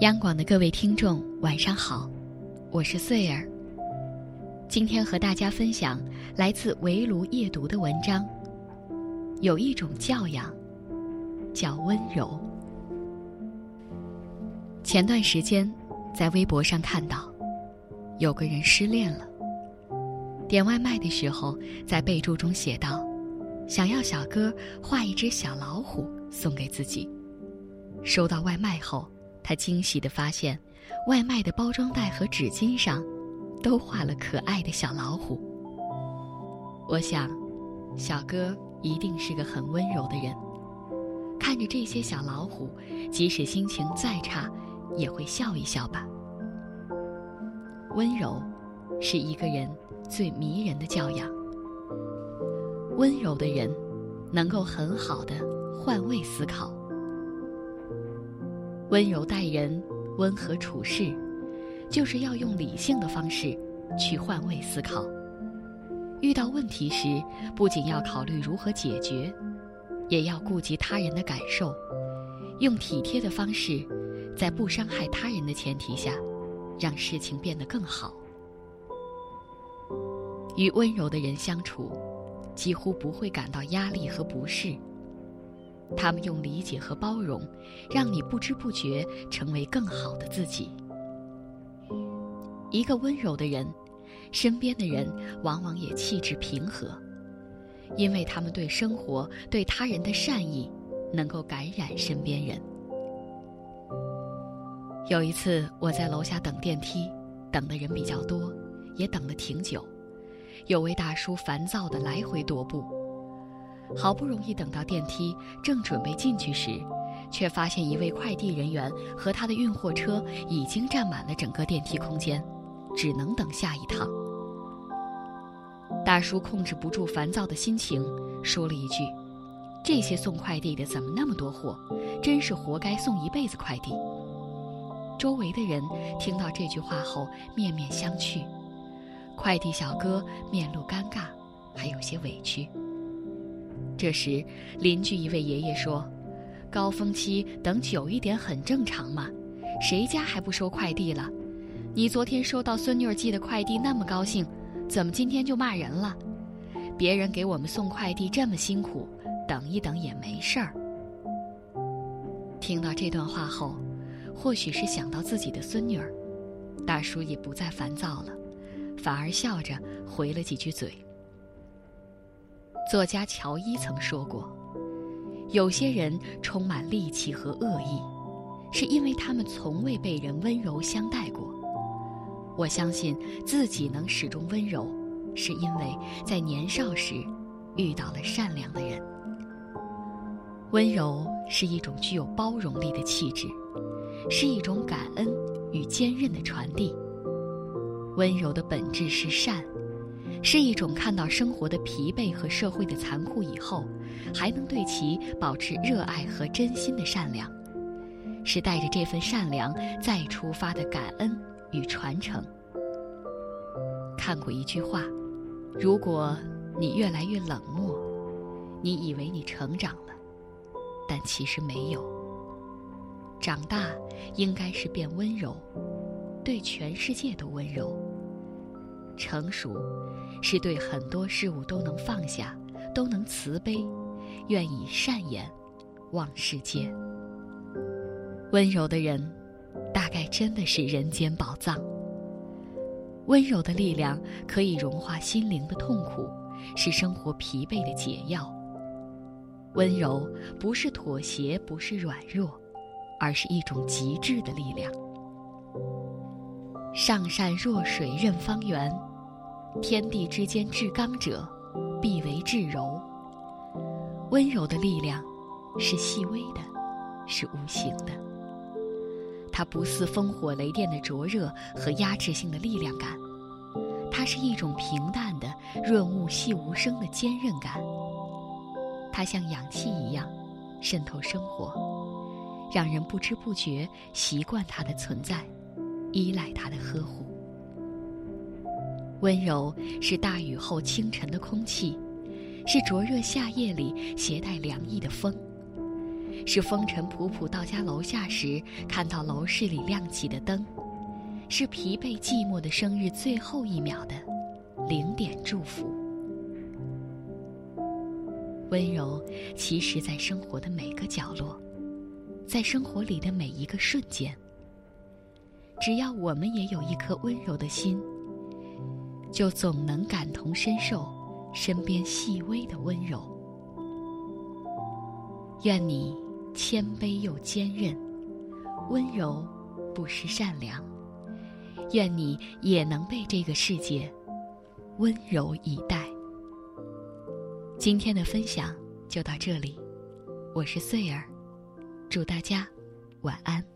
央广的各位听众，晚上好，我是穗儿。今天和大家分享来自围炉夜读的文章。有一种教养，叫温柔。前段时间，在微博上看到，有个人失恋了。点外卖的时候，在备注中写道：“想要小哥画一只小老虎送给自己。”收到外卖后。他惊喜地发现，外卖的包装袋和纸巾上，都画了可爱的小老虎。我想，小哥一定是个很温柔的人。看着这些小老虎，即使心情再差，也会笑一笑吧。温柔，是一个人最迷人的教养。温柔的人，能够很好的换位思考。温柔待人，温和处事，就是要用理性的方式去换位思考。遇到问题时，不仅要考虑如何解决，也要顾及他人的感受，用体贴的方式，在不伤害他人的前提下，让事情变得更好。与温柔的人相处，几乎不会感到压力和不适。他们用理解和包容，让你不知不觉成为更好的自己。一个温柔的人，身边的人往往也气质平和，因为他们对生活、对他人的善意，能够感染身边人。有一次，我在楼下等电梯，等的人比较多，也等了挺久。有位大叔烦躁的来回踱步。好不容易等到电梯，正准备进去时，却发现一位快递人员和他的运货车已经占满了整个电梯空间，只能等下一趟。大叔控制不住烦躁的心情，说了一句：“这些送快递的怎么那么多货？真是活该送一辈子快递。”周围的人听到这句话后面面相觑，快递小哥面露尴尬，还有些委屈。这时，邻居一位爷爷说：“高峰期等久一点很正常嘛，谁家还不收快递了？你昨天收到孙女儿寄的快递那么高兴，怎么今天就骂人了？别人给我们送快递这么辛苦，等一等也没事儿。”听到这段话后，或许是想到自己的孙女儿，大叔也不再烦躁了，反而笑着回了几句嘴。作家乔伊曾说过：“有些人充满戾气和恶意，是因为他们从未被人温柔相待过。”我相信自己能始终温柔，是因为在年少时遇到了善良的人。温柔是一种具有包容力的气质，是一种感恩与坚韧的传递。温柔的本质是善。是一种看到生活的疲惫和社会的残酷以后，还能对其保持热爱和真心的善良，是带着这份善良再出发的感恩与传承。看过一句话：如果你越来越冷漠，你以为你成长了，但其实没有。长大应该是变温柔，对全世界都温柔。成熟。是对很多事物都能放下，都能慈悲，愿以善言望世界。温柔的人，大概真的是人间宝藏。温柔的力量可以融化心灵的痛苦，是生活疲惫的解药。温柔不是妥协，不是软弱，而是一种极致的力量。上善若水，任方圆。天地之间至刚者，必为至柔。温柔的力量，是细微的，是无形的。它不似烽火雷电的灼热和压制性的力量感，它是一种平淡的、润物细无声的坚韧感。它像氧气一样，渗透生活，让人不知不觉习惯它的存在，依赖他的呵护。温柔是大雨后清晨的空气，是灼热夏夜里携带凉意的风，是风尘仆仆到家楼下时看到楼市里亮起的灯，是疲惫寂寞的生日最后一秒的零点祝福。温柔，其实在生活的每个角落，在生活里的每一个瞬间。只要我们也有一颗温柔的心，就总能感同身受身边细微的温柔。愿你谦卑又坚韧，温柔不失善良。愿你也能被这个世界温柔以待。今天的分享就到这里，我是穗儿，祝大家晚安。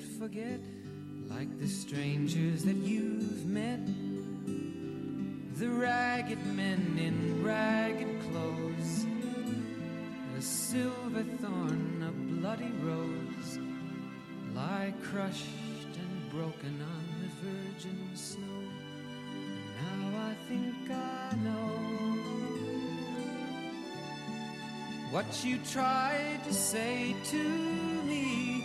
forget, like the strangers that you've met. The ragged men in ragged clothes, a silver thorn, a bloody rose, lie crushed and broken on the virgin snow. Now I think I know what you tried to say to me